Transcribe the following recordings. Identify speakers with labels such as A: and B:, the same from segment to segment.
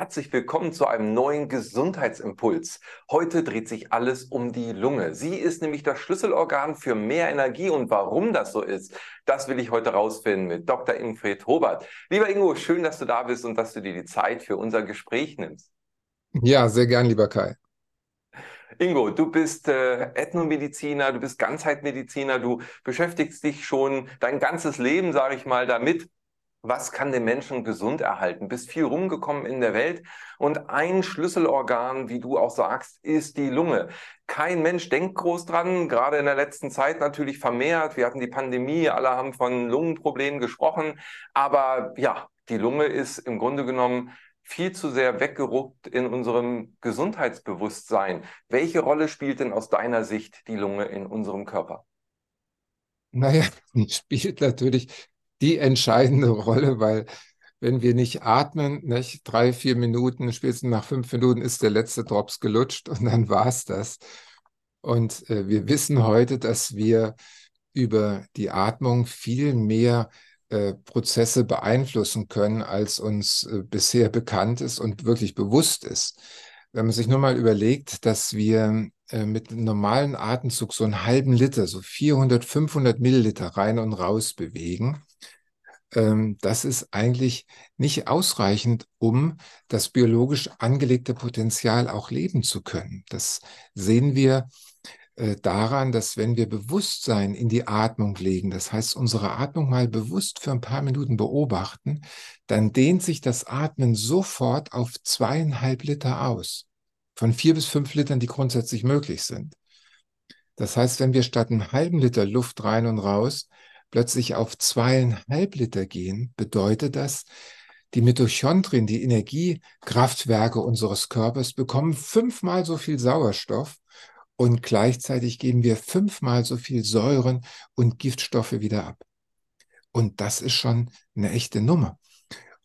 A: Herzlich willkommen zu einem neuen Gesundheitsimpuls. Heute dreht sich alles um die Lunge. Sie ist nämlich das Schlüsselorgan für mehr Energie und warum das so ist, das will ich heute rausfinden mit Dr. Ingfried Hobert. Lieber Ingo, schön, dass du da bist und dass du dir die Zeit für unser Gespräch nimmst.
B: Ja, sehr gern, lieber Kai.
A: Ingo, du bist äh, Ethnomediziner, du bist Ganzheitmediziner, du beschäftigst dich schon dein ganzes Leben, sage ich mal, damit, was kann den Menschen gesund erhalten? Bist viel rumgekommen in der Welt und ein Schlüsselorgan, wie du auch sagst, ist die Lunge. Kein Mensch denkt groß dran, gerade in der letzten Zeit natürlich vermehrt. Wir hatten die Pandemie, alle haben von Lungenproblemen gesprochen, aber ja, die Lunge ist im Grunde genommen viel zu sehr weggerückt in unserem Gesundheitsbewusstsein. Welche Rolle spielt denn aus deiner Sicht die Lunge in unserem Körper?
B: Naja, spielt natürlich die entscheidende Rolle, weil wenn wir nicht atmen, nicht, drei, vier Minuten, spätestens nach fünf Minuten ist der letzte Drops gelutscht und dann war es das. Und äh, wir wissen heute, dass wir über die Atmung viel mehr äh, Prozesse beeinflussen können, als uns äh, bisher bekannt ist und wirklich bewusst ist. Wenn man sich nur mal überlegt, dass wir äh, mit einem normalen Atemzug so einen halben Liter, so 400, 500 Milliliter rein und raus bewegen, das ist eigentlich nicht ausreichend, um das biologisch angelegte Potenzial auch leben zu können. Das sehen wir äh, daran, dass wenn wir Bewusstsein in die Atmung legen, das heißt unsere Atmung mal bewusst für ein paar Minuten beobachten, dann dehnt sich das Atmen sofort auf zweieinhalb Liter aus. Von vier bis fünf Litern, die grundsätzlich möglich sind. Das heißt, wenn wir statt einem halben Liter Luft rein und raus plötzlich auf zweieinhalb Liter gehen, bedeutet das, die Mitochondrien, die Energiekraftwerke unseres Körpers, bekommen fünfmal so viel Sauerstoff und gleichzeitig geben wir fünfmal so viel Säuren und Giftstoffe wieder ab. Und das ist schon eine echte Nummer.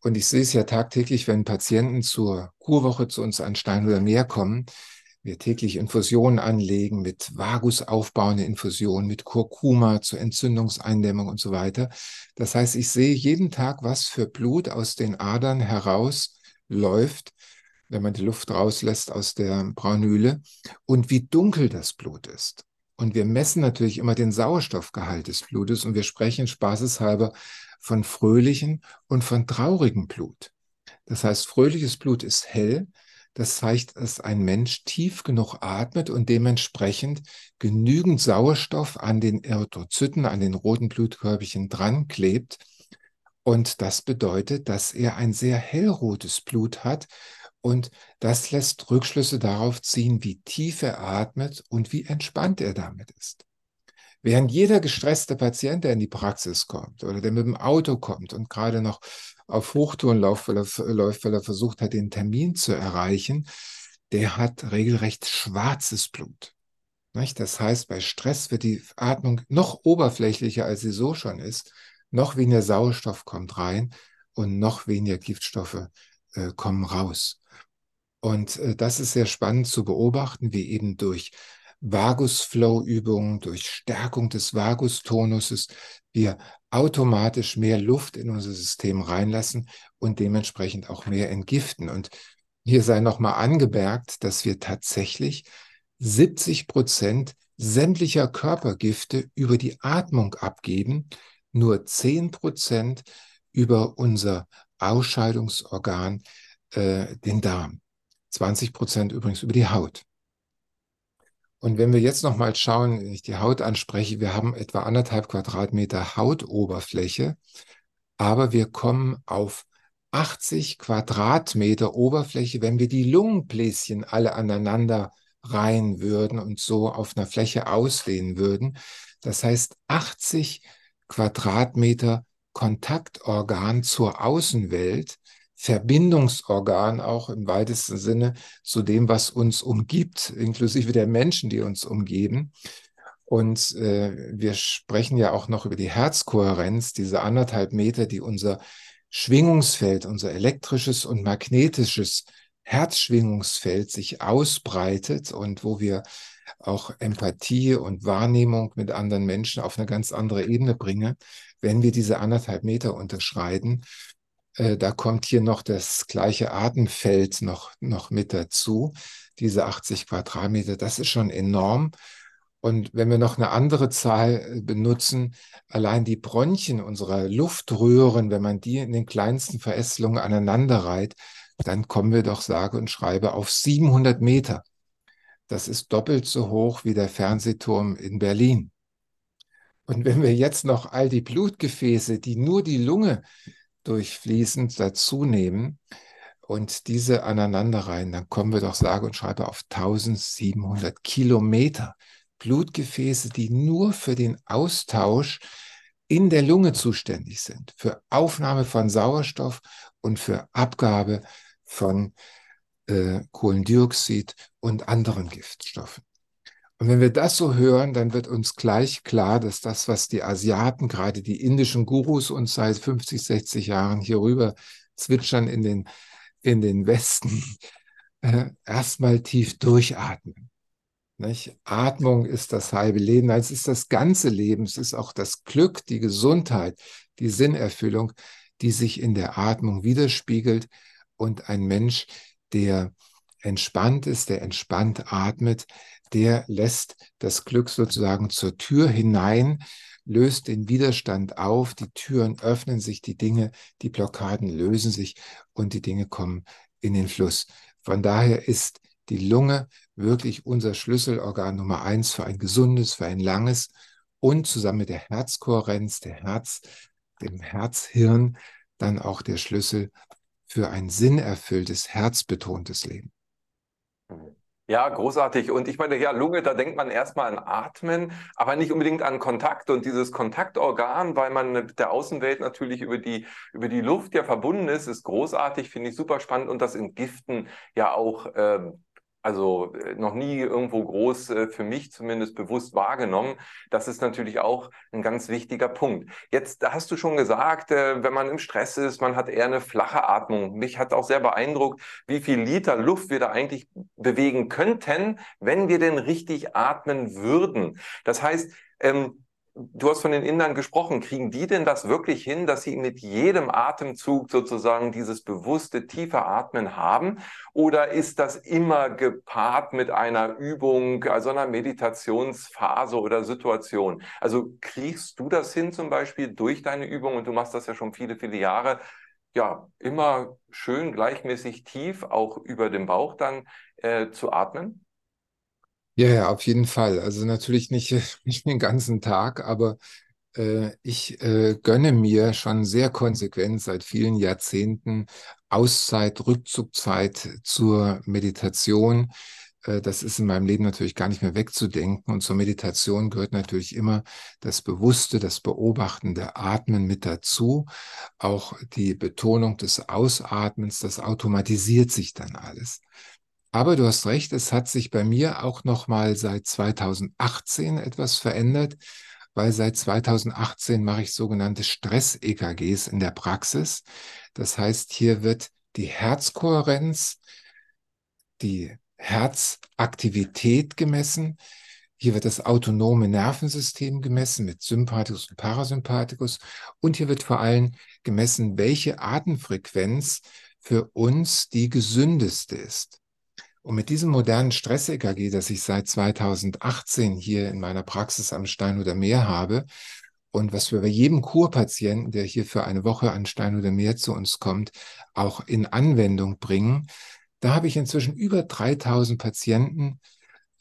B: Und ich sehe es ja tagtäglich, wenn Patienten zur Kurwoche zu uns an Stein oder Meer kommen, wir täglich Infusionen anlegen mit Vagus aufbauende Infusionen, mit Kurkuma zur Entzündungseindämmung und so weiter. Das heißt, ich sehe jeden Tag, was für Blut aus den Adern herausläuft, wenn man die Luft rauslässt aus der Braunhühle und wie dunkel das Blut ist. Und wir messen natürlich immer den Sauerstoffgehalt des Blutes und wir sprechen spaßeshalber von fröhlichen und von traurigem Blut. Das heißt, fröhliches Blut ist hell, das zeigt, dass ein Mensch tief genug atmet und dementsprechend genügend Sauerstoff an den Erythrozyten, an den roten Blutkörperchen dran klebt. Und das bedeutet, dass er ein sehr hellrotes Blut hat. Und das lässt Rückschlüsse darauf ziehen, wie tief er atmet und wie entspannt er damit ist. Während jeder gestresste Patient, der in die Praxis kommt oder der mit dem Auto kommt und gerade noch auf Hochtouren läuft, weil er, er versucht hat, den Termin zu erreichen, der hat regelrecht schwarzes Blut. Das heißt, bei Stress wird die Atmung noch oberflächlicher, als sie so schon ist. Noch weniger Sauerstoff kommt rein und noch weniger Giftstoffe äh, kommen raus. Und äh, das ist sehr spannend zu beobachten, wie eben durch Vagusflow-Übungen, durch Stärkung des Vagustonuses wir automatisch mehr Luft in unser System reinlassen und dementsprechend auch mehr entgiften. Und hier sei nochmal angemerkt, dass wir tatsächlich 70 Prozent sämtlicher Körpergifte über die Atmung abgeben, nur 10 Prozent über unser Ausscheidungsorgan, äh, den Darm. 20 Prozent übrigens über die Haut. Und wenn wir jetzt nochmal schauen, wenn ich die Haut anspreche, wir haben etwa anderthalb Quadratmeter Hautoberfläche, aber wir kommen auf 80 Quadratmeter Oberfläche, wenn wir die Lungenbläschen alle aneinander reihen würden und so auf einer Fläche ausdehnen würden. Das heißt 80 Quadratmeter Kontaktorgan zur Außenwelt Verbindungsorgan auch im weitesten Sinne zu dem, was uns umgibt, inklusive der Menschen, die uns umgeben. Und äh, wir sprechen ja auch noch über die Herzkohärenz, diese anderthalb Meter, die unser Schwingungsfeld, unser elektrisches und magnetisches Herzschwingungsfeld sich ausbreitet und wo wir auch Empathie und Wahrnehmung mit anderen Menschen auf eine ganz andere Ebene bringen, wenn wir diese anderthalb Meter unterschreiten. Äh, da kommt hier noch das gleiche Atemfeld noch, noch mit dazu. Diese 80 Quadratmeter, das ist schon enorm. Und wenn wir noch eine andere Zahl äh, benutzen, allein die Bronchien unserer Luftröhren, wenn man die in den kleinsten Verästelungen aneinander reiht, dann kommen wir doch sage und schreibe auf 700 Meter. Das ist doppelt so hoch wie der Fernsehturm in Berlin. Und wenn wir jetzt noch all die Blutgefäße, die nur die Lunge durchfließen, dazu nehmen und diese aneinanderreihen, dann kommen wir doch sage und schreibe auf 1700 Kilometer. Blutgefäße, die nur für den Austausch in der Lunge zuständig sind, für Aufnahme von Sauerstoff und für Abgabe von äh, Kohlendioxid und anderen Giftstoffen. Und wenn wir das so hören, dann wird uns gleich klar, dass das, was die Asiaten, gerade die indischen Gurus uns seit 50, 60 Jahren hier rüber zwitschern in den, in den Westen, äh, erstmal tief durchatmen. Nicht? Atmung ist das halbe Leben, es ist das ganze Leben, es ist auch das Glück, die Gesundheit, die Sinnerfüllung, die sich in der Atmung widerspiegelt. Und ein Mensch, der entspannt ist, der entspannt atmet, der lässt das Glück sozusagen zur Tür hinein, löst den Widerstand auf, die Türen öffnen sich, die Dinge, die Blockaden lösen sich und die Dinge kommen in den Fluss. Von daher ist die Lunge wirklich unser Schlüsselorgan Nummer eins für ein gesundes, für ein langes und zusammen mit der Herzkohärenz, der Herz, dem Herzhirn, dann auch der Schlüssel für ein sinnerfülltes, herzbetontes Leben.
A: Ja, großartig. Und ich meine, ja, Lunge, da denkt man erstmal an Atmen, aber nicht unbedingt an Kontakt. Und dieses Kontaktorgan, weil man mit der Außenwelt natürlich über die, über die Luft ja verbunden ist, ist großartig, finde ich super spannend. Und das Entgiften ja auch ähm, also äh, noch nie irgendwo groß äh, für mich zumindest bewusst wahrgenommen. Das ist natürlich auch ein ganz wichtiger Punkt. Jetzt hast du schon gesagt, äh, wenn man im Stress ist, man hat eher eine flache Atmung. Mich hat auch sehr beeindruckt, wie viel Liter Luft wir da eigentlich bewegen könnten, wenn wir denn richtig atmen würden. Das heißt, ähm, Du hast von den Indern gesprochen. Kriegen die denn das wirklich hin, dass sie mit jedem Atemzug sozusagen dieses bewusste, tiefe Atmen haben? Oder ist das immer gepaart mit einer Übung, also einer Meditationsphase oder Situation? Also kriegst du das hin zum Beispiel durch deine Übung und du machst das ja schon viele, viele Jahre, ja, immer schön gleichmäßig tief, auch über dem Bauch dann äh, zu atmen?
B: Ja, ja, auf jeden Fall. Also natürlich nicht, nicht den ganzen Tag, aber äh, ich äh, gönne mir schon sehr konsequent seit vielen Jahrzehnten Auszeit, Rückzugzeit zur Meditation. Äh, das ist in meinem Leben natürlich gar nicht mehr wegzudenken. Und zur Meditation gehört natürlich immer das Bewusste, das beobachtende Atmen mit dazu. Auch die Betonung des Ausatmens, das automatisiert sich dann alles. Aber du hast recht, es hat sich bei mir auch noch mal seit 2018 etwas verändert, weil seit 2018 mache ich sogenannte Stress-EKGs in der Praxis. Das heißt, hier wird die Herzkohärenz, die Herzaktivität gemessen. Hier wird das autonome Nervensystem gemessen mit Sympathikus und Parasympathikus. Und hier wird vor allem gemessen, welche Atemfrequenz für uns die gesündeste ist. Und mit diesem modernen Stress-EKG, das ich seit 2018 hier in meiner Praxis am Steinhuder Meer habe und was wir bei jedem Kurpatienten, der hier für eine Woche an Steinhuder Meer zu uns kommt, auch in Anwendung bringen, da habe ich inzwischen über 3000 Patienten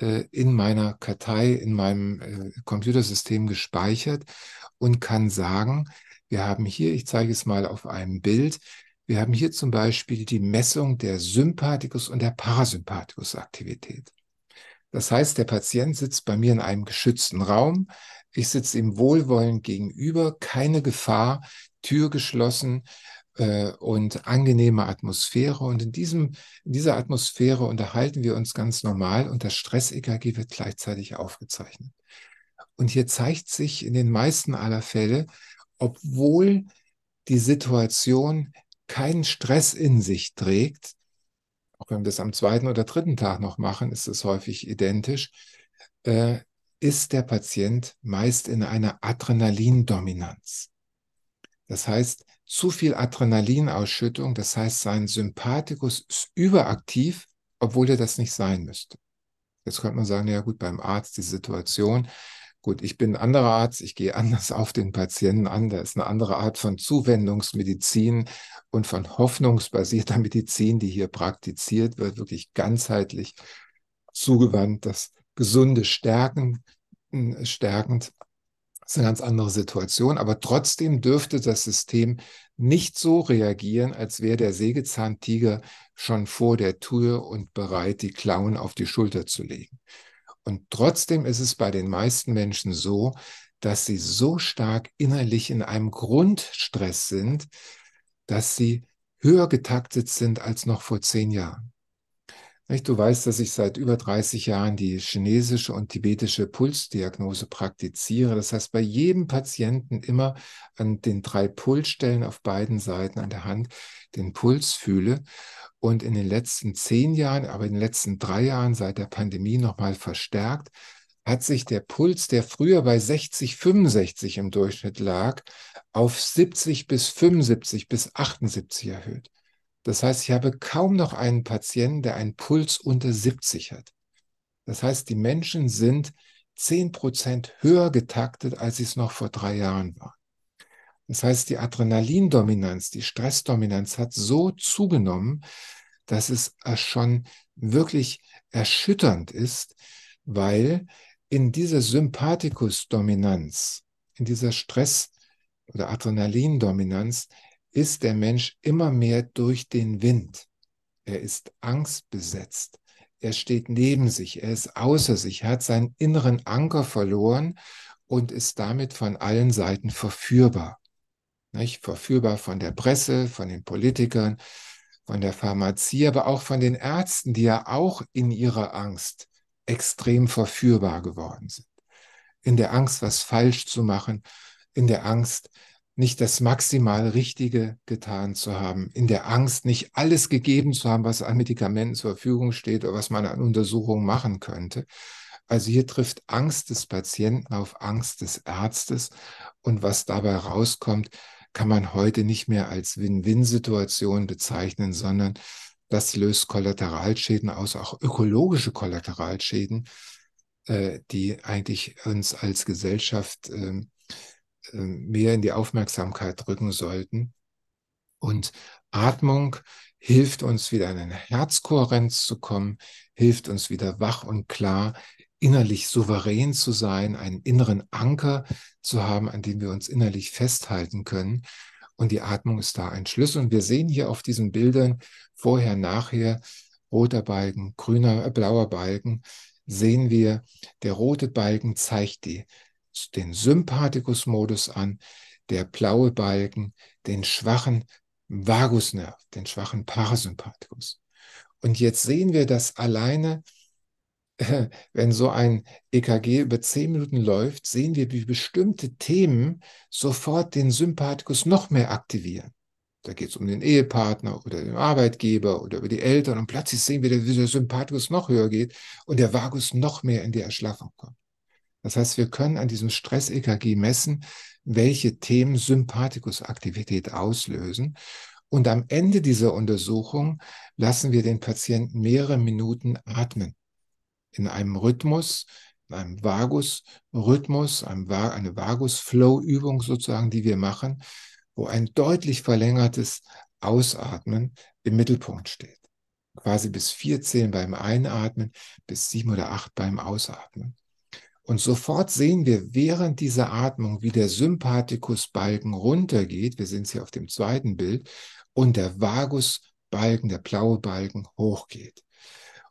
B: äh, in meiner Kartei, in meinem äh, Computersystem gespeichert und kann sagen, wir haben hier, ich zeige es mal auf einem Bild, wir haben hier zum Beispiel die Messung der Sympathikus- und der Parasympathikus-Aktivität. Das heißt, der Patient sitzt bei mir in einem geschützten Raum. Ich sitze ihm wohlwollend gegenüber, keine Gefahr, Tür geschlossen äh, und angenehme Atmosphäre. Und in, diesem, in dieser Atmosphäre unterhalten wir uns ganz normal und das Stress-EKG wird gleichzeitig aufgezeichnet. Und hier zeigt sich in den meisten aller Fälle, obwohl die Situation keinen Stress in sich trägt, auch wenn wir das am zweiten oder dritten Tag noch machen, ist es häufig identisch, äh, ist der Patient meist in einer Adrenalindominanz. Das heißt, zu viel Adrenalinausschüttung, das heißt, sein Sympathikus ist überaktiv, obwohl er das nicht sein müsste. Jetzt könnte man sagen, ja gut, beim Arzt die Situation, gut, ich bin ein anderer Arzt, ich gehe anders auf den Patienten an, da ist eine andere Art von Zuwendungsmedizin und von hoffnungsbasierter Medizin, die hier praktiziert wird, wirklich ganzheitlich zugewandt, das Gesunde stärken, stärkend das ist eine ganz andere Situation, aber trotzdem dürfte das System nicht so reagieren, als wäre der Sägezahntiger schon vor der Tür und bereit, die Klauen auf die Schulter zu legen. Und trotzdem ist es bei den meisten Menschen so, dass sie so stark innerlich in einem Grundstress sind, dass sie höher getaktet sind als noch vor zehn Jahren. Du weißt, dass ich seit über 30 Jahren die chinesische und tibetische Pulsdiagnose praktiziere. Das heißt, bei jedem Patienten immer an den drei Pulsstellen auf beiden Seiten an der Hand den Puls fühle. Und in den letzten zehn Jahren, aber in den letzten drei Jahren seit der Pandemie nochmal verstärkt, hat sich der Puls, der früher bei 60, 65 im Durchschnitt lag, auf 70 bis 75 bis 78 erhöht. Das heißt, ich habe kaum noch einen Patienten, der einen Puls unter 70 hat. Das heißt, die Menschen sind 10 Prozent höher getaktet, als sie es noch vor drei Jahren waren. Das heißt, die Adrenalindominanz, die Stressdominanz hat so zugenommen, dass es schon wirklich erschütternd ist, weil in dieser Sympathikusdominanz, in dieser Stress- oder Adrenalindominanz ist der Mensch immer mehr durch den Wind. Er ist angstbesetzt. Er steht neben sich. Er ist außer sich. Er hat seinen inneren Anker verloren und ist damit von allen Seiten verführbar. Nicht? Verführbar von der Presse, von den Politikern, von der Pharmazie, aber auch von den Ärzten, die ja auch in ihrer Angst extrem verführbar geworden sind. In der Angst, was falsch zu machen, in der Angst, nicht das maximal Richtige getan zu haben, in der Angst nicht alles gegeben zu haben, was an Medikamenten zur Verfügung steht oder was man an Untersuchungen machen könnte. Also hier trifft Angst des Patienten auf Angst des Arztes und was dabei rauskommt, kann man heute nicht mehr als Win-Win-Situation bezeichnen, sondern das löst Kollateralschäden aus, auch ökologische Kollateralschäden, äh, die eigentlich uns als Gesellschaft äh, ähm, mehr in die Aufmerksamkeit rücken sollten. Und Atmung hilft uns wieder in eine Herzkohärenz zu kommen, hilft uns wieder wach und klar, innerlich souverän zu sein, einen inneren Anker zu haben, an dem wir uns innerlich festhalten können. Und die Atmung ist da ein Schlüssel. Und wir sehen hier auf diesen Bildern vorher, nachher, roter Balken, grüner, äh, blauer Balken, sehen wir, der rote Balken zeigt die den Sympathikusmodus an, der blaue Balken den schwachen Vagusnerv, den schwachen Parasympathikus. Und jetzt sehen wir, dass alleine, wenn so ein EKG über zehn Minuten läuft, sehen wir, wie bestimmte Themen sofort den Sympathikus noch mehr aktivieren. Da geht es um den Ehepartner oder den Arbeitgeber oder über die Eltern und plötzlich sehen wir, wie der Sympathikus noch höher geht und der Vagus noch mehr in die Erschlaffung kommt. Das heißt, wir können an diesem Stress-EKG messen, welche Themen Sympathikusaktivität auslösen. Und am Ende dieser Untersuchung lassen wir den Patienten mehrere Minuten atmen. In einem Rhythmus, in einem Vagus-Rhythmus, eine Vagus-Flow-Übung sozusagen, die wir machen, wo ein deutlich verlängertes Ausatmen im Mittelpunkt steht. Quasi bis vier Zählen beim Einatmen, bis sieben oder acht beim Ausatmen. Und sofort sehen wir während dieser Atmung, wie der Sympathikusbalken runtergeht. Wir es hier auf dem zweiten Bild. Und der Vagusbalken, der blaue Balken, hochgeht.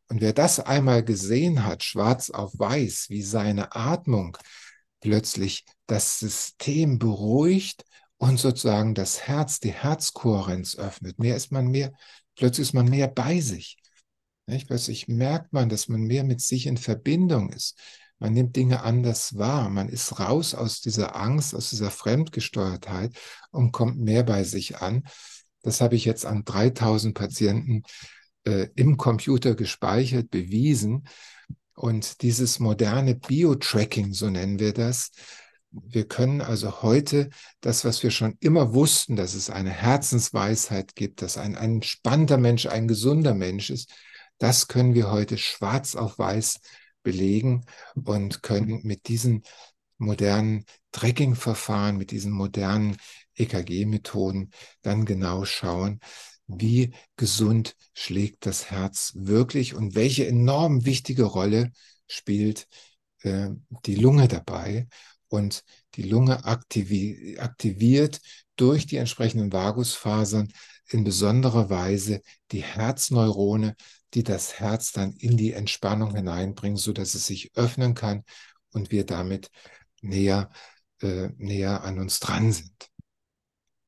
B: Und wer das einmal gesehen hat, schwarz auf weiß, wie seine Atmung plötzlich das System beruhigt und sozusagen das Herz, die Herzkohärenz öffnet. Mehr ist man mehr, plötzlich ist man mehr bei sich. Nicht? Plötzlich merkt man, dass man mehr mit sich in Verbindung ist. Man nimmt Dinge anders wahr. Man ist raus aus dieser Angst, aus dieser Fremdgesteuertheit und kommt mehr bei sich an. Das habe ich jetzt an 3000 Patienten äh, im Computer gespeichert, bewiesen. Und dieses moderne Bio-Tracking, so nennen wir das, Wir können also heute das, was wir schon immer wussten, dass es eine Herzensweisheit gibt, dass ein, ein entspannter Mensch ein gesunder Mensch ist, das können wir heute schwarz auf weiß belegen und können mit diesen modernen Tracking-Verfahren, mit diesen modernen EKG-Methoden dann genau schauen, wie gesund schlägt das Herz wirklich und welche enorm wichtige Rolle spielt äh, die Lunge dabei. Und die Lunge aktivi aktiviert durch die entsprechenden Vagusfasern in besonderer Weise die Herzneurone, die das Herz dann in die Entspannung hineinbringen, so dass es sich öffnen kann und wir damit näher, äh, näher an uns dran sind.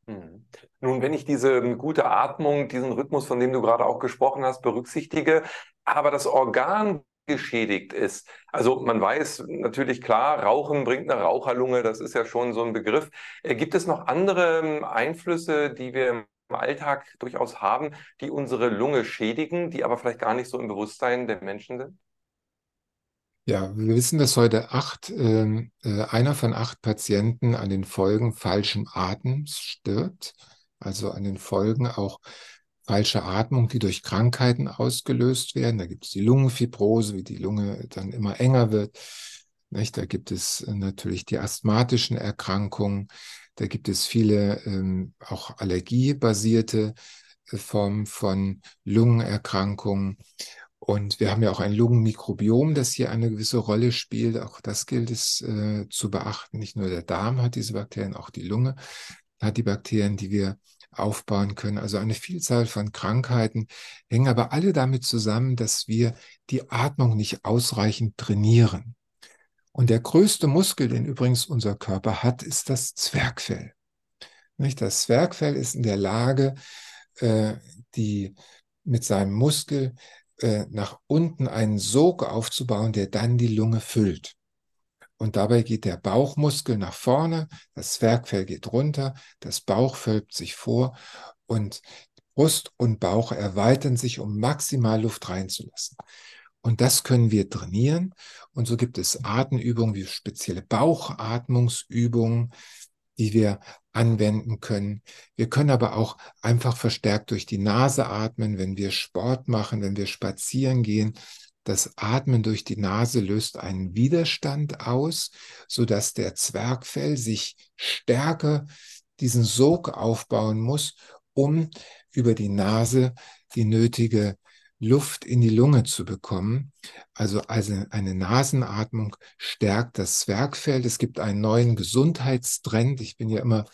A: Hm. Nun, wenn ich diese gute Atmung, diesen Rhythmus, von dem du gerade auch gesprochen hast, berücksichtige, aber das Organ geschädigt ist. Also man weiß natürlich klar, Rauchen bringt eine Raucherlunge, das ist ja schon so ein Begriff. Äh, gibt es noch andere ähm, Einflüsse, die wir im Alltag durchaus haben, die unsere Lunge schädigen, die aber vielleicht gar nicht so im Bewusstsein der Menschen sind?
B: Ja, wir wissen, dass heute acht, ähm, äh, einer von acht Patienten an den Folgen falschen Atems stirbt, also an den Folgen auch falscher Atmung, die durch Krankheiten ausgelöst werden. Da gibt es die Lungenfibrose, wie die Lunge dann immer enger wird. Nicht? Da gibt es äh, natürlich die asthmatischen Erkrankungen. Da gibt es viele ähm, auch allergiebasierte äh, Formen von Lungenerkrankungen. Und wir haben ja auch ein Lungenmikrobiom, das hier eine gewisse Rolle spielt. Auch das gilt es äh, zu beachten. Nicht nur der Darm hat diese Bakterien, auch die Lunge hat die Bakterien, die wir aufbauen können. Also eine Vielzahl von Krankheiten hängen aber alle damit zusammen, dass wir die Atmung nicht ausreichend trainieren. Und der größte Muskel, den übrigens unser Körper hat, ist das Zwergfell. Nicht? Das Zwergfell ist in der Lage, äh, die mit seinem Muskel äh, nach unten einen Sog aufzubauen, der dann die Lunge füllt. Und dabei geht der Bauchmuskel nach vorne, das Zwergfell geht runter, das Bauch wölbt sich vor und Brust und Bauch erweitern sich, um maximal Luft reinzulassen. Und das können wir trainieren. Und so gibt es Atemübungen wie spezielle Bauchatmungsübungen, die wir anwenden können. Wir können aber auch einfach verstärkt durch die Nase atmen, wenn wir Sport machen, wenn wir spazieren gehen. Das Atmen durch die Nase löst einen Widerstand aus, so dass der Zwergfell sich stärker diesen Sog aufbauen muss, um über die Nase die nötige Luft in die Lunge zu bekommen. Also, also eine Nasenatmung stärkt das Zwergfell. Es gibt einen neuen Gesundheitstrend. Ich bin ja immer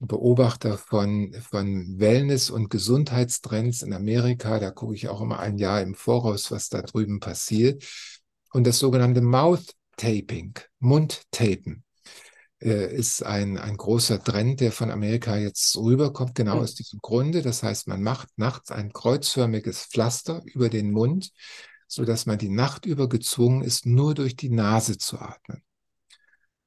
B: Beobachter von, von Wellness- und Gesundheitstrends in Amerika. Da gucke ich auch immer ein Jahr im Voraus, was da drüben passiert. Und das sogenannte Mouth Taping, Mundtapen, ist ein, ein großer Trend, der von Amerika jetzt rüberkommt, genau mhm. aus diesem Grunde. Das heißt, man macht nachts ein kreuzförmiges Pflaster über den Mund, so dass man die Nacht über gezwungen ist, nur durch die Nase zu atmen.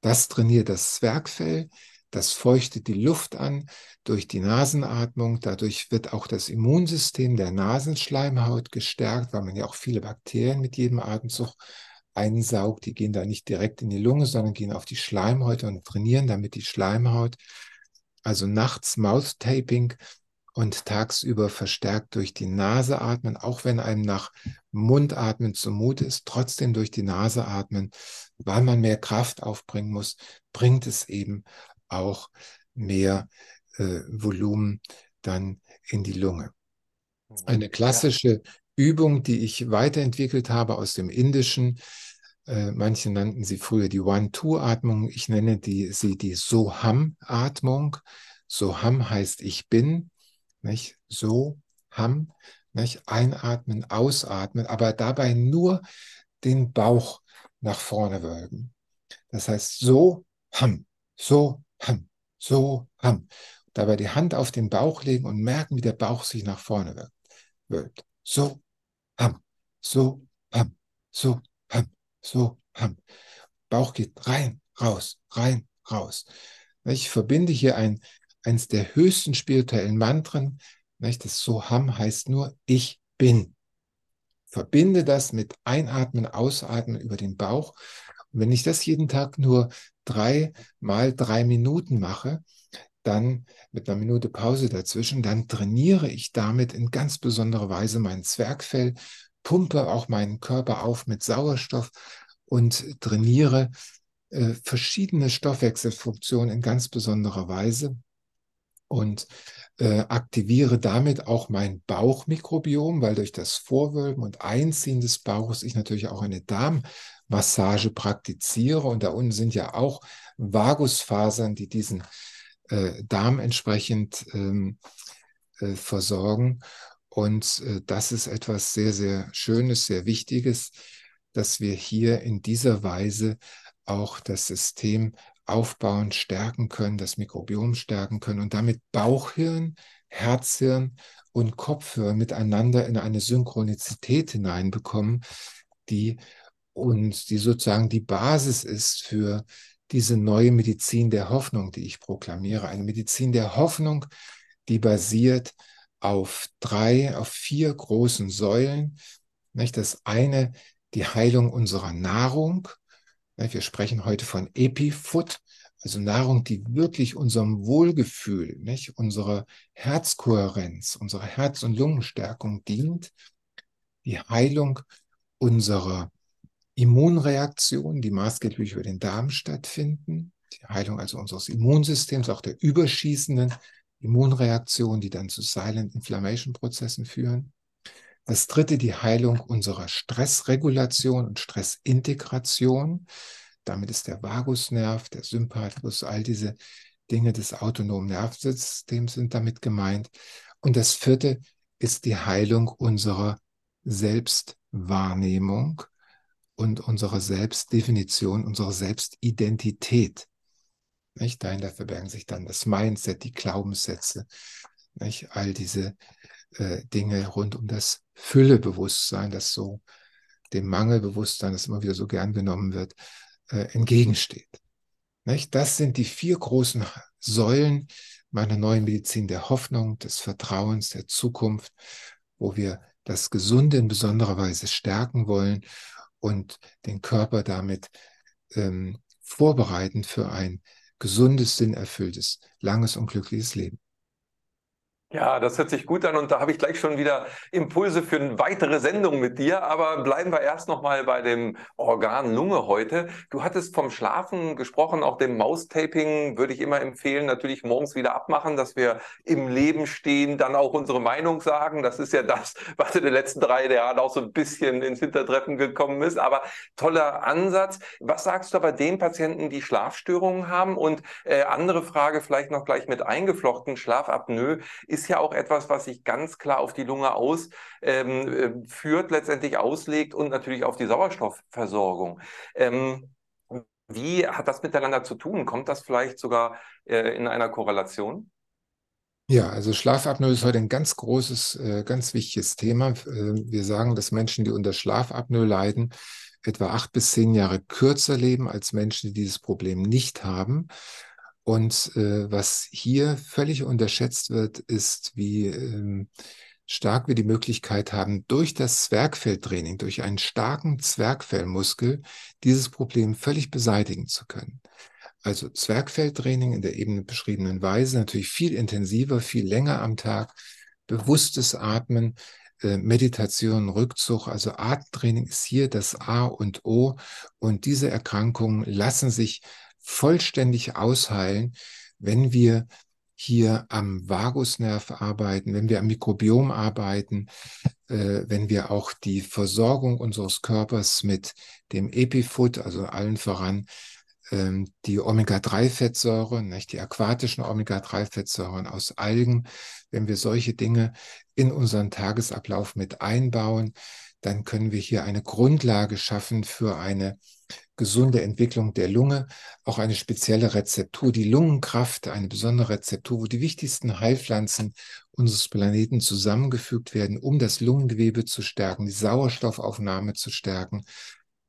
B: Das trainiert das Zwergfell, das feuchtet die Luft an durch die Nasenatmung. Dadurch wird auch das Immunsystem der Nasenschleimhaut gestärkt, weil man ja auch viele Bakterien mit jedem Atemzug einsaugt. Die gehen da nicht direkt in die Lunge, sondern gehen auf die Schleimhäute und trainieren damit die Schleimhaut. Also nachts Mouth Taping und tagsüber verstärkt durch die Nase atmen, auch wenn einem nach Mundatmen zumute ist, trotzdem durch die Nase atmen, weil man mehr Kraft aufbringen muss, bringt es eben auch mehr äh, Volumen dann in die Lunge. Eine klassische Übung, die ich weiterentwickelt habe aus dem Indischen. Äh, manche nannten sie früher die One-Two-Atmung. Ich nenne die, sie die Soham-Atmung. Soham heißt ich bin, nicht? Soham, nicht? Einatmen, ausatmen, aber dabei nur den Bauch nach vorne wölben. Das heißt so ham, so ham, so ham. Dabei die Hand auf den Bauch legen und merken, wie der Bauch sich nach vorne wölbt so, ham, so, ham, so, ham, so, ham. Bauch geht rein, raus, rein, raus. Ich verbinde hier ein, eines der höchsten spirituellen Mantren. Das so ham heißt nur, ich bin. Verbinde das mit Einatmen, Ausatmen über den Bauch Und wenn ich das jeden Tag nur drei mal drei Minuten mache, dann mit einer Minute Pause dazwischen, dann trainiere ich damit in ganz besonderer Weise mein Zwergfell, pumpe auch meinen Körper auf mit Sauerstoff und trainiere äh, verschiedene Stoffwechselfunktionen in ganz besonderer Weise und äh, aktiviere damit auch mein Bauchmikrobiom, weil durch das Vorwölben und Einziehen des Bauches ich natürlich auch eine Darmmassage praktiziere. Und da unten sind ja auch Vagusfasern, die diesen äh, Darm entsprechend ähm, äh, versorgen. Und äh, das ist etwas sehr, sehr Schönes, sehr Wichtiges, dass wir hier in dieser Weise auch das System aufbauen, stärken können, das Mikrobiom stärken können und damit Bauchhirn, Herzhirn und Kopfhirn miteinander in eine Synchronizität hineinbekommen, die uns, die sozusagen die Basis ist für diese neue Medizin der Hoffnung, die ich proklamiere. Eine Medizin der Hoffnung, die basiert auf drei, auf vier großen Säulen. Das eine, die Heilung unserer Nahrung, wir sprechen heute von Epifood, also Nahrung, die wirklich unserem Wohlgefühl, nicht, unserer Herzkohärenz, unserer Herz- und Lungenstärkung dient. Die Heilung unserer Immunreaktionen, die maßgeblich über den Darm stattfinden. Die Heilung also unseres Immunsystems, auch der überschießenden Immunreaktionen, die dann zu Silent Inflammation Prozessen führen. Das dritte, die Heilung unserer Stressregulation und Stressintegration. Damit ist der Vagusnerv, der Sympathikus, all diese Dinge des autonomen Nervensystems sind damit gemeint. Und das vierte ist die Heilung unserer Selbstwahrnehmung und unserer Selbstdefinition, unserer Selbstidentität. Nicht? Dahinter verbergen sich dann das Mindset, die Glaubenssätze, nicht? all diese äh, Dinge rund um das Füllebewusstsein, das so dem Mangelbewusstsein, das immer wieder so gern genommen wird, äh, entgegensteht. Nicht? Das sind die vier großen Säulen meiner neuen Medizin der Hoffnung, des Vertrauens, der Zukunft, wo wir das Gesunde in besonderer Weise stärken wollen und den Körper damit ähm, vorbereiten für ein gesundes, sinnerfülltes, langes und glückliches Leben.
A: Ja, das hört sich gut an und da habe ich gleich schon wieder Impulse für eine weitere Sendung mit dir. Aber bleiben wir erst nochmal bei dem Organ Lunge heute. Du hattest vom Schlafen gesprochen, auch dem Maustaping würde ich immer empfehlen, natürlich morgens wieder abmachen, dass wir im Leben stehen, dann auch unsere Meinung sagen. Das ist ja das, was in den letzten drei Jahren auch so ein bisschen ins Hintertreffen gekommen ist. Aber toller Ansatz. Was sagst du bei den Patienten, die Schlafstörungen haben? Und äh, andere Frage vielleicht noch gleich mit eingeflochten, Schlafapnoe ist ja auch etwas, was sich ganz klar auf die Lunge ausführt, ähm, äh, letztendlich auslegt und natürlich auf die Sauerstoffversorgung. Ähm, wie hat das miteinander zu tun? Kommt das vielleicht sogar äh, in einer Korrelation?
B: Ja, also Schlafapnoe ist heute ein ganz großes, äh, ganz wichtiges Thema. Äh, wir sagen, dass Menschen, die unter Schlafapnoe leiden, etwa acht bis zehn Jahre kürzer leben als Menschen, die dieses Problem nicht haben. Und äh, was hier völlig unterschätzt wird, ist, wie ähm, stark wir die Möglichkeit haben, durch das Zwergfelltraining, durch einen starken Zwergfellmuskel, dieses Problem völlig beseitigen zu können. Also Zwergfelltraining in der eben beschriebenen Weise, natürlich viel intensiver, viel länger am Tag, bewusstes Atmen, äh, Meditation, Rückzug, also Atemtraining ist hier das A und O. Und diese Erkrankungen lassen sich vollständig ausheilen, wenn wir hier am Vagusnerv arbeiten, wenn wir am Mikrobiom arbeiten, äh, wenn wir auch die Versorgung unseres Körpers mit dem Epifood, also allen voran ähm, die Omega-3-Fettsäuren, die aquatischen Omega-3-Fettsäuren aus Algen, wenn wir solche Dinge in unseren Tagesablauf mit einbauen, dann können wir hier eine Grundlage schaffen für eine gesunde Entwicklung der Lunge, auch eine spezielle Rezeptur, die Lungenkraft, eine besondere Rezeptur, wo die wichtigsten Heilpflanzen unseres Planeten zusammengefügt werden, um das Lungengewebe zu stärken, die Sauerstoffaufnahme zu stärken.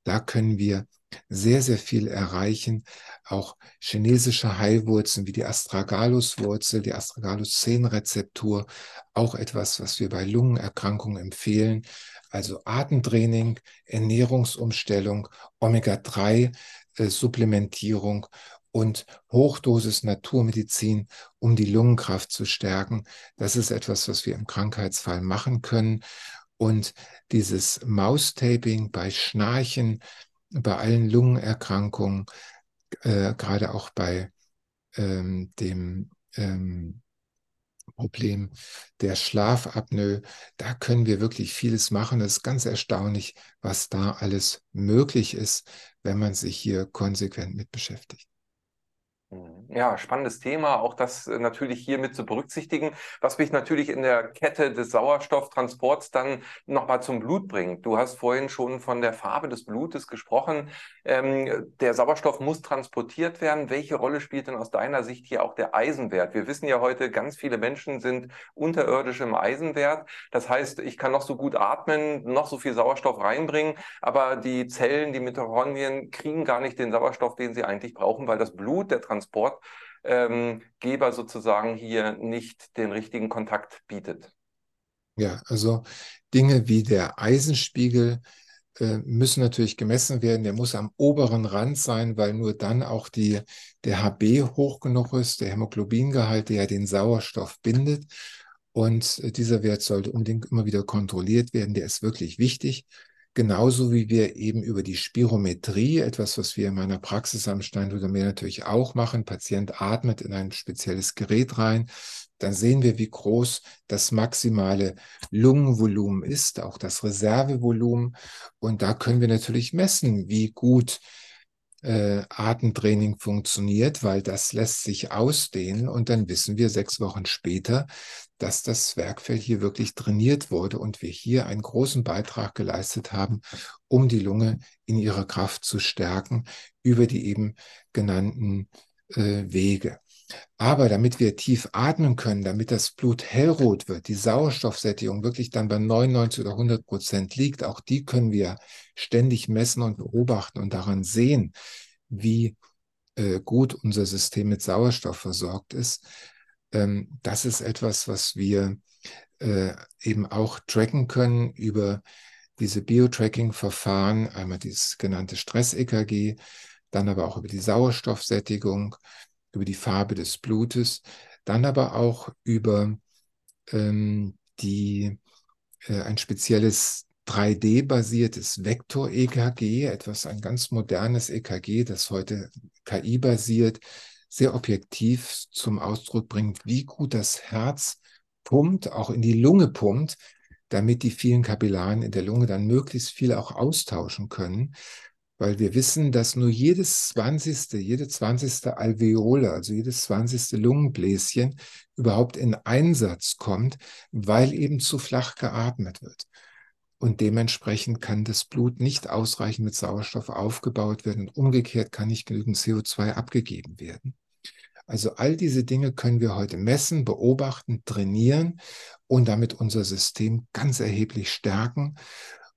B: Da können wir sehr, sehr viel erreichen. Auch chinesische Heilwurzeln wie die Astragalus-Wurzel, die Astragalus-10-Rezeptur, auch etwas, was wir bei Lungenerkrankungen empfehlen. Also Atemtraining, Ernährungsumstellung, Omega-3-Supplementierung äh, und Hochdosis Naturmedizin, um die Lungenkraft zu stärken. Das ist etwas, was wir im Krankheitsfall machen können. Und dieses Maustaping bei Schnarchen, bei allen Lungenerkrankungen, äh, gerade auch bei ähm, dem ähm, Problem der Schlafapnoe, da können wir wirklich vieles machen. Es ist ganz erstaunlich, was da alles möglich ist, wenn man sich hier konsequent mit beschäftigt.
A: Mhm. Ja, spannendes Thema, auch das äh, natürlich hier mit zu berücksichtigen, was mich natürlich in der Kette des Sauerstofftransports dann nochmal zum Blut bringt. Du hast vorhin schon von der Farbe des Blutes gesprochen. Ähm, der Sauerstoff muss transportiert werden. Welche Rolle spielt denn aus deiner Sicht hier auch der Eisenwert? Wir wissen ja heute, ganz viele Menschen sind unterirdisch im Eisenwert. Das heißt, ich kann noch so gut atmen, noch so viel Sauerstoff reinbringen, aber die Zellen, die Mitochondrien kriegen gar nicht den Sauerstoff, den sie eigentlich brauchen, weil das Blut, der Transport Transportgeber sozusagen hier nicht den richtigen Kontakt bietet.
B: Ja, also Dinge wie der Eisenspiegel äh, müssen natürlich gemessen werden. Der muss am oberen Rand sein, weil nur dann auch die, der HB hoch genug ist, der Hämoglobingehalt, der ja den Sauerstoff bindet. Und äh, dieser Wert sollte unbedingt immer wieder kontrolliert werden. Der ist wirklich wichtig. Genauso wie wir eben über die Spirometrie, etwas, was wir in meiner Praxis am Steinhuder Meer natürlich auch machen, Patient atmet in ein spezielles Gerät rein, dann sehen wir, wie groß das maximale Lungenvolumen ist, auch das Reservevolumen. Und da können wir natürlich messen, wie gut äh, Atemtraining funktioniert, weil das lässt sich ausdehnen und dann wissen wir sechs Wochen später, dass das Zwergfell hier wirklich trainiert wurde und wir hier einen großen Beitrag geleistet haben, um die Lunge in ihrer Kraft zu stärken über die eben genannten äh, Wege. Aber damit wir tief atmen können, damit das Blut hellrot wird, die Sauerstoffsättigung wirklich dann bei 99 oder 100 Prozent liegt, auch die können wir ständig messen und beobachten und daran sehen, wie äh, gut unser System mit Sauerstoff versorgt ist. Ähm, das ist etwas, was wir äh, eben auch tracken können über diese Biotracking-Verfahren, einmal dieses genannte Stress-EKG, dann aber auch über die Sauerstoffsättigung, über die Farbe des Blutes, dann aber auch über ähm, die, äh, ein spezielles 3D-basiertes Vektor-EKG, etwas ein ganz modernes EKG, das heute KI-basiert, sehr objektiv zum Ausdruck bringt, wie gut das Herz pumpt, auch in die Lunge pumpt, damit die vielen Kapillaren in der Lunge dann möglichst viel auch austauschen können weil wir wissen, dass nur jedes 20., jede 20. Alveole, also jedes 20. Lungenbläschen überhaupt in Einsatz kommt, weil eben zu flach geatmet wird. Und dementsprechend kann das Blut nicht ausreichend mit Sauerstoff aufgebaut werden und umgekehrt kann nicht genügend CO2 abgegeben werden. Also all diese Dinge können wir heute messen, beobachten, trainieren und damit unser System ganz erheblich stärken.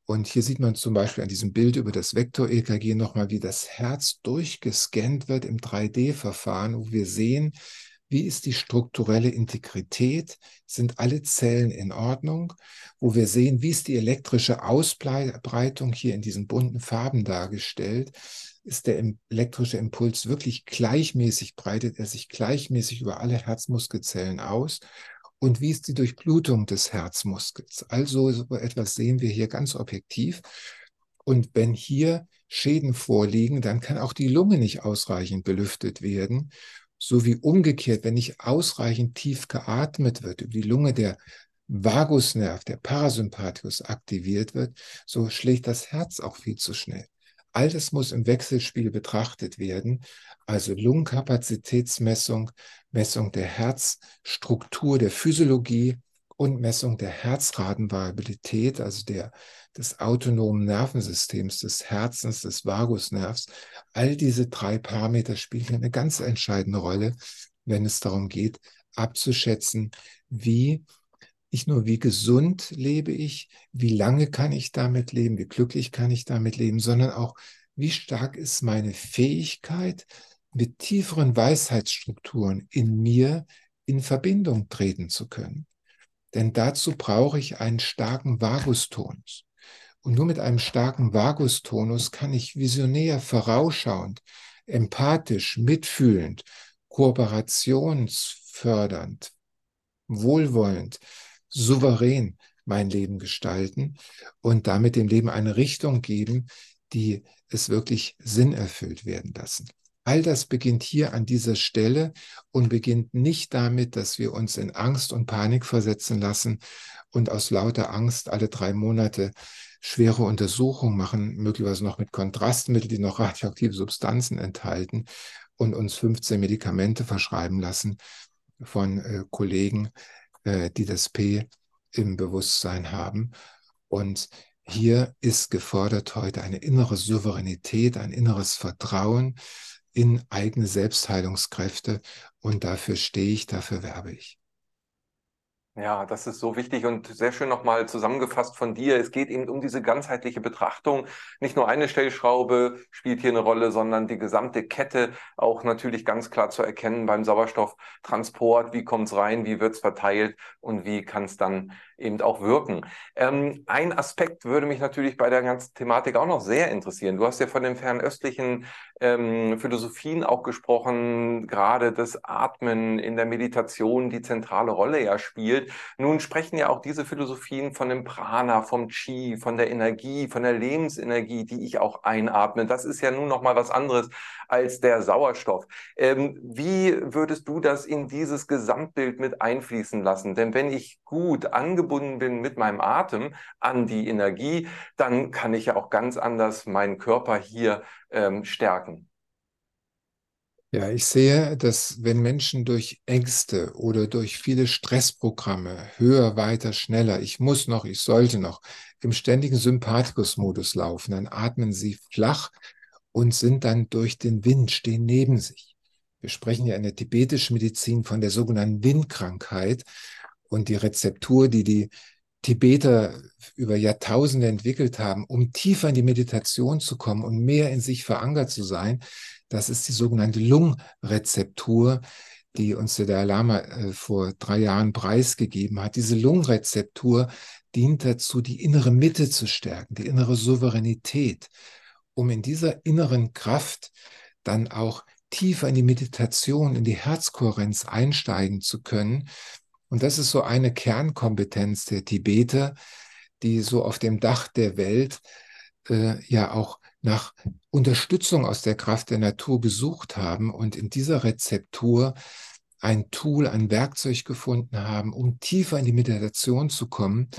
B: Und hier sieht man zum Beispiel an diesem Bild über das Vektor-EKG nochmal, wie das Herz durchgescannt wird im 3D-Verfahren, wo wir sehen, wie ist die strukturelle Integrität? Sind alle Zellen in Ordnung? Wo wir sehen, wie ist die elektrische Ausbreitung hier in diesen bunten Farben dargestellt? Ist der elektrische Impuls wirklich gleichmäßig, breitet er sich gleichmäßig über alle Herzmuskelzellen aus? Und wie ist die Durchblutung des Herzmuskels. Also so etwas sehen wir hier ganz objektiv. Und wenn hier Schäden vorliegen, dann kann auch die Lunge nicht ausreichend belüftet werden. So wie umgekehrt, wenn nicht ausreichend tief geatmet wird, über die Lunge der Vagusnerv, der Parasympathikus aktiviert wird, so schlägt das Herz auch viel zu schnell. All das muss im Wechselspiel betrachtet werden. Also Lungenkapazitätsmessung, Messung der Herzstruktur, der Physiologie und Messung der Herzratenvariabilität, also der, des autonomen Nervensystems, des Herzens, des Vagusnervs. All diese drei Parameter spielen eine ganz entscheidende Rolle, wenn es darum geht, abzuschätzen, wie nicht nur, wie gesund lebe ich, wie lange kann ich damit leben, wie glücklich kann ich damit leben, sondern auch, wie stark ist meine Fähigkeit, mit tieferen Weisheitsstrukturen in mir in Verbindung treten zu können. Denn dazu brauche ich einen starken Vagustonus. Und nur mit einem starken Vagustonus kann ich visionär, vorausschauend, empathisch, mitfühlend, kooperationsfördernd, wohlwollend, souverän mein Leben gestalten und damit dem Leben eine Richtung geben, die es wirklich sinnerfüllt werden lassen. All das beginnt hier an dieser Stelle und beginnt nicht damit, dass wir uns in Angst und Panik versetzen lassen und aus lauter Angst alle drei Monate schwere Untersuchungen machen, möglicherweise noch mit Kontrastmitteln, die noch radioaktive Substanzen enthalten und uns 15 Medikamente verschreiben lassen von äh, Kollegen, äh, die das P im Bewusstsein haben. Und hier ist gefordert heute eine innere Souveränität, ein inneres Vertrauen in eigene Selbstheilungskräfte. Und dafür stehe ich, dafür werbe ich.
A: Ja, das ist so wichtig und sehr schön nochmal zusammengefasst von dir. Es geht eben um diese ganzheitliche Betrachtung. Nicht nur eine Stellschraube spielt hier eine Rolle, sondern die gesamte Kette auch natürlich ganz klar zu erkennen beim Sauerstofftransport. Wie kommt es rein? Wie wird es verteilt? Und wie kann es dann eben auch wirken? Ähm, ein Aspekt würde mich natürlich bei der ganzen Thematik auch noch sehr interessieren. Du hast ja von den fernöstlichen ähm, Philosophien auch gesprochen, gerade das Atmen in der Meditation die zentrale Rolle ja spielt. Nun sprechen ja auch diese Philosophien von dem Prana, vom Chi, von der Energie, von der Lebensenergie, die ich auch einatme. Das ist ja nun noch mal was anderes als der Sauerstoff. Ähm, wie würdest du das in dieses Gesamtbild mit einfließen lassen? Denn wenn ich gut angebunden bin mit meinem Atem an die Energie, dann kann ich ja auch ganz anders meinen Körper hier ähm, stärken.
B: Ja, ich sehe, dass wenn Menschen durch Ängste oder durch viele Stressprogramme höher, weiter, schneller, ich muss noch, ich sollte noch, im ständigen Sympathikus-Modus laufen, dann atmen sie flach und sind dann durch den Wind, stehen neben sich. Wir sprechen ja in der tibetischen Medizin von der sogenannten Windkrankheit und die Rezeptur, die die Tibeter über Jahrtausende entwickelt haben, um tiefer in die Meditation zu kommen und mehr in sich verankert zu sein, das ist die sogenannte Lungrezeptur, die uns der Dalai Lama äh, vor drei Jahren preisgegeben hat. Diese Lungrezeptur dient dazu, die innere Mitte zu stärken, die innere Souveränität, um in dieser inneren Kraft dann auch tiefer in die Meditation, in die Herzkohärenz einsteigen zu können, und das ist so eine Kernkompetenz der Tibeter, die so auf dem Dach der Welt äh, ja auch nach Unterstützung aus der Kraft der Natur gesucht haben und in dieser Rezeptur ein Tool, ein Werkzeug gefunden haben, um tiefer in die Meditation zu kommen.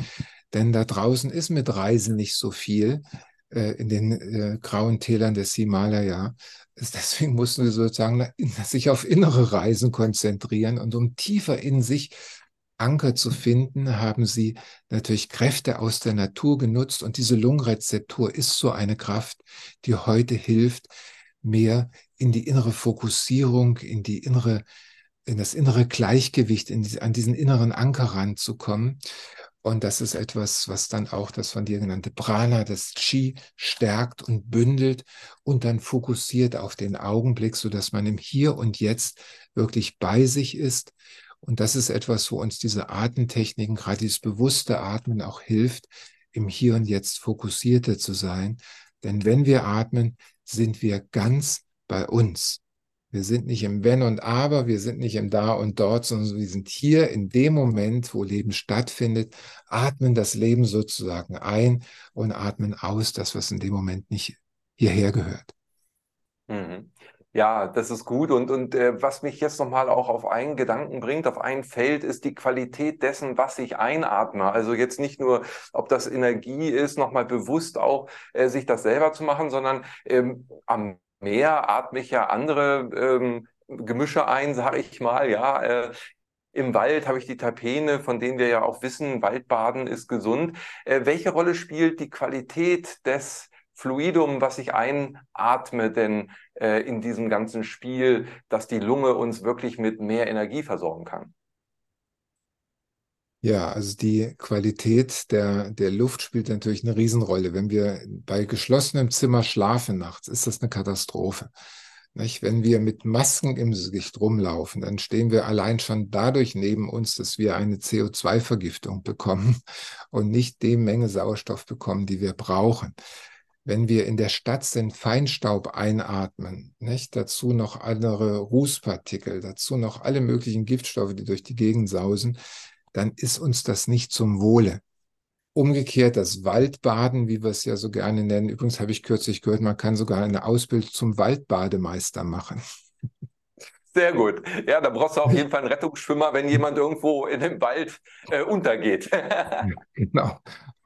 B: Denn da draußen ist mit Reisen nicht so viel äh, in den äh, grauen Tälern des Himalaya. Deswegen mussten wir sozusagen sich auf innere Reisen konzentrieren und um tiefer in sich Anker zu finden, haben sie natürlich Kräfte aus der Natur genutzt und diese Lungenrezeptur ist so eine Kraft, die heute hilft, mehr in die innere Fokussierung, in die innere, in das innere Gleichgewicht, die, an diesen inneren Anker ranzukommen. Und das ist etwas, was dann auch das von dir genannte Prana, das Chi stärkt und bündelt und dann fokussiert auf den Augenblick, so dass man im Hier und Jetzt wirklich bei sich ist und das ist etwas, wo uns diese Atemtechniken, gerade dieses bewusste Atmen auch hilft, im Hier und Jetzt fokussierter zu sein. Denn wenn wir atmen, sind wir ganz bei uns. Wir sind nicht im Wenn und Aber, wir sind nicht im Da und Dort, sondern wir sind hier in dem Moment, wo Leben stattfindet, atmen das Leben sozusagen ein und atmen aus, das, was in dem Moment nicht hierher gehört.
A: Mhm. Ja, das ist gut. Und, und äh, was mich jetzt nochmal auch auf einen Gedanken bringt, auf ein Feld, ist die Qualität dessen, was ich einatme. Also jetzt nicht nur, ob das Energie ist, nochmal bewusst auch äh, sich das selber zu machen, sondern ähm, am Meer atme ich ja andere ähm, Gemische ein, sage ich mal, ja. Äh, im Wald habe ich die Terpene, von denen wir ja auch wissen, Waldbaden ist gesund. Äh, welche Rolle spielt die Qualität des Fluidum, was ich einatme, denn äh, in diesem ganzen Spiel, dass die Lunge uns wirklich mit mehr Energie versorgen kann?
B: Ja, also die Qualität der, der Luft spielt natürlich eine Riesenrolle. Wenn wir bei geschlossenem Zimmer schlafen nachts, ist das eine Katastrophe. Nicht? Wenn wir mit Masken im Gesicht rumlaufen, dann stehen wir allein schon dadurch neben uns, dass wir eine CO2-Vergiftung bekommen und nicht die Menge Sauerstoff bekommen, die wir brauchen. Wenn wir in der Stadt sind, Feinstaub einatmen, nicht? dazu noch andere Rußpartikel, dazu noch alle möglichen Giftstoffe, die durch die Gegend sausen, dann ist uns das nicht zum Wohle. Umgekehrt das Waldbaden, wie wir es ja so gerne nennen. Übrigens habe ich kürzlich gehört, man kann sogar eine Ausbildung zum Waldbademeister machen.
A: Sehr gut. Ja, da brauchst du auf jeden Fall einen Rettungsschwimmer, wenn jemand irgendwo in dem Wald äh, untergeht.
B: genau.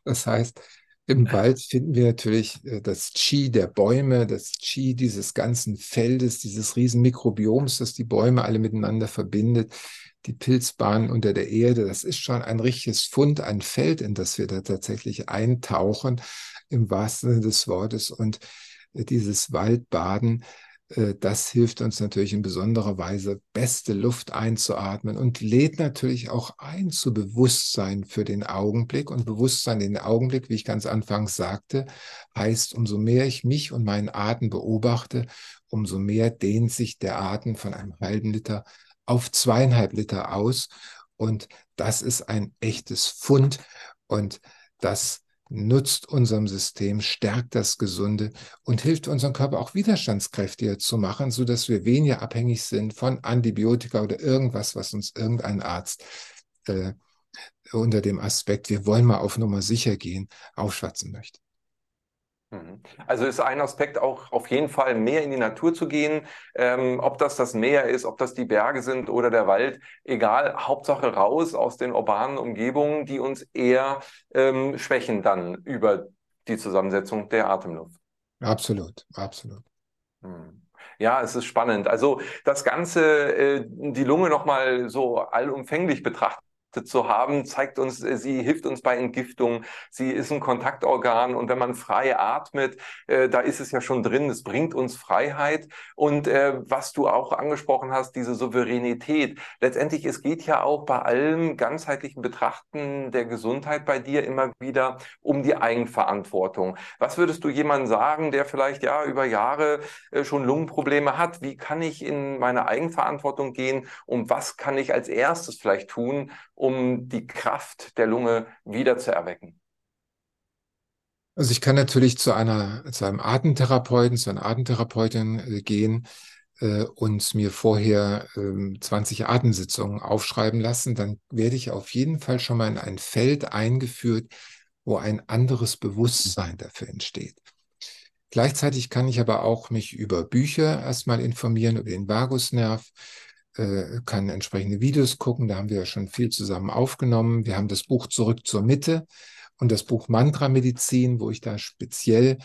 B: Das heißt, im Wald finden wir natürlich äh, das Qi der Bäume, das Qi dieses ganzen Feldes, dieses riesen Mikrobioms, das die Bäume alle miteinander verbindet die Pilzbahn unter der Erde. Das ist schon ein richtiges Fund, ein Feld, in das wir da tatsächlich eintauchen, im wahrsten Sinne des Wortes. Und äh, dieses Waldbaden, das hilft uns natürlich in besonderer Weise, beste Luft einzuatmen und lädt natürlich auch ein zu Bewusstsein für den Augenblick. Und Bewusstsein in den Augenblick, wie ich ganz anfangs sagte, heißt, umso mehr ich mich und meinen Atem beobachte, umso mehr dehnt sich der Atem von einem halben Liter auf zweieinhalb Liter aus. Und das ist ein echtes Fund und das nutzt unserem System, stärkt das Gesunde und hilft unserem Körper auch widerstandskräftiger zu machen, so dass wir weniger abhängig sind von Antibiotika oder irgendwas, was uns irgendein Arzt äh, unter dem Aspekt, wir wollen mal auf Nummer sicher gehen, aufschwatzen möchte.
A: Mhm. Also ist ein Aspekt auch auf jeden Fall mehr in die Natur zu gehen, ähm, ob das das Meer ist, ob das die Berge sind oder der Wald, egal, Hauptsache raus aus den urbanen Umgebungen, die uns eher ähm, schwächen dann über die Zusammensetzung der Atemluft.
B: Absolut, absolut.
A: Mhm. Ja, es ist spannend. Also das Ganze, äh, die Lunge nochmal so allumfänglich betrachtet zu haben, zeigt uns, äh, sie hilft uns bei Entgiftung, sie ist ein Kontaktorgan und wenn man frei atmet, äh, da ist es ja schon drin, es bringt uns Freiheit und äh, was du auch angesprochen hast, diese Souveränität. Letztendlich, es geht ja auch bei allem ganzheitlichen Betrachten der Gesundheit bei dir immer wieder um die Eigenverantwortung. Was würdest du jemandem sagen, der vielleicht ja über Jahre äh, schon Lungenprobleme hat? Wie kann ich in meine Eigenverantwortung gehen und was kann ich als erstes vielleicht tun, um die Kraft der Lunge wieder zu erwecken?
B: Also ich kann natürlich zu einer, zu einem Atemtherapeuten, zu einer Atemtherapeutin äh, gehen äh, und mir vorher äh, 20 Atemsitzungen aufschreiben lassen. Dann werde ich auf jeden Fall schon mal in ein Feld eingeführt, wo ein anderes Bewusstsein dafür entsteht. Gleichzeitig kann ich aber auch mich über Bücher erstmal informieren, über den Vagusnerv, kann entsprechende Videos gucken. Da haben wir ja schon viel zusammen aufgenommen. Wir haben das Buch Zurück zur Mitte und das Buch Mantra Medizin, wo ich da speziell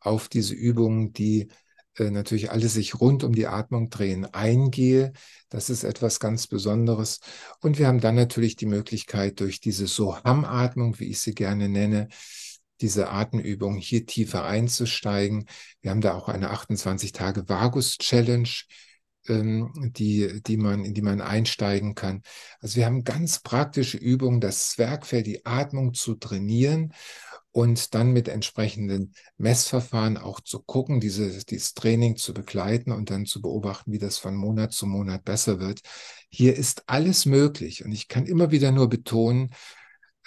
B: auf diese Übungen, die äh, natürlich alle sich rund um die Atmung drehen, eingehe. Das ist etwas ganz Besonderes. Und wir haben dann natürlich die Möglichkeit, durch diese Soham-Atmung, wie ich sie gerne nenne, diese Atemübung hier tiefer einzusteigen. Wir haben da auch eine 28 Tage Vagus Challenge ähm, die, die man, in die man einsteigen kann. Also wir haben ganz praktische Übungen, das Zwergfell, die Atmung zu trainieren und dann mit entsprechenden Messverfahren auch zu gucken, diese, dieses Training zu begleiten und dann zu beobachten, wie das von Monat zu Monat besser wird. Hier ist alles möglich und ich kann immer wieder nur betonen,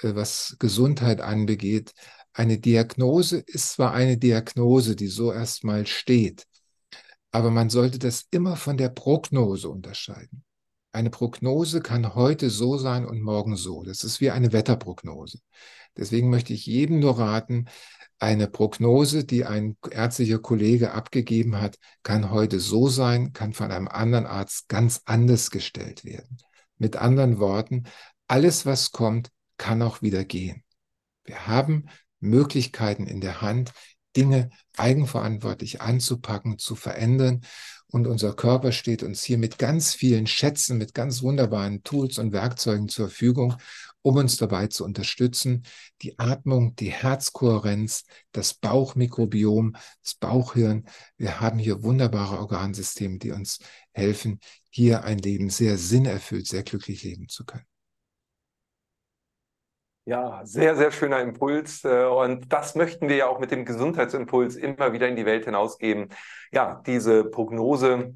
B: äh, was Gesundheit anbegeht, eine Diagnose ist zwar eine Diagnose, die so erstmal steht, aber man sollte das immer von der Prognose unterscheiden. Eine Prognose kann heute so sein und morgen so. Das ist wie eine Wetterprognose. Deswegen möchte ich jedem nur raten, eine Prognose, die ein ärztlicher Kollege abgegeben hat, kann heute so sein, kann von einem anderen Arzt ganz anders gestellt werden. Mit anderen Worten, alles, was kommt, kann auch wieder gehen. Wir haben Möglichkeiten in der Hand, Dinge eigenverantwortlich anzupacken, zu verändern. Und unser Körper steht uns hier mit ganz vielen Schätzen, mit ganz wunderbaren Tools und Werkzeugen zur Verfügung, um uns dabei zu unterstützen, die Atmung, die Herzkohärenz, das Bauchmikrobiom, das Bauchhirn. Wir haben hier wunderbare Organsysteme, die uns helfen, hier ein Leben sehr sinnerfüllt, sehr glücklich leben zu können.
A: Ja, sehr, sehr schöner Impuls. Äh, und das möchten wir ja auch mit dem Gesundheitsimpuls immer wieder in die Welt hinausgeben. Ja, diese Prognose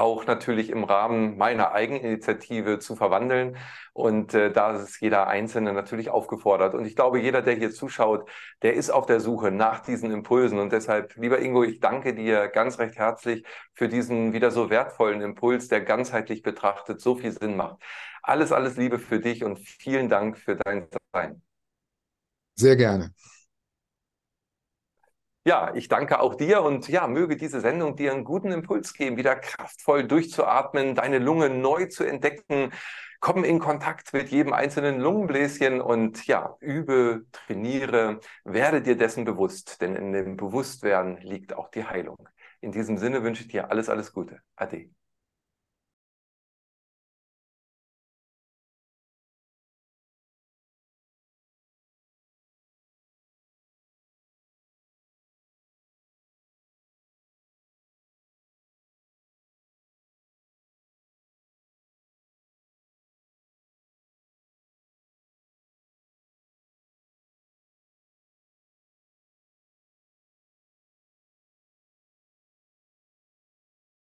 A: auch natürlich im Rahmen meiner Eigeninitiative zu verwandeln. Und äh, da ist jeder Einzelne natürlich aufgefordert. Und ich glaube, jeder, der hier zuschaut, der ist auf der Suche nach diesen Impulsen. Und deshalb, lieber Ingo, ich danke dir ganz recht herzlich für diesen wieder so wertvollen Impuls, der ganzheitlich betrachtet so viel Sinn macht. Alles, alles Liebe für dich und vielen Dank für dein Sein.
B: Sehr gerne.
A: Ja, ich danke auch dir und ja, möge diese Sendung dir einen guten Impuls geben, wieder kraftvoll durchzuatmen, deine Lunge neu zu entdecken. Komm in Kontakt mit jedem einzelnen Lungenbläschen und ja, übe, trainiere, werde dir dessen bewusst, denn in dem Bewusstwerden liegt auch die Heilung. In diesem Sinne wünsche ich dir alles, alles Gute. Ade.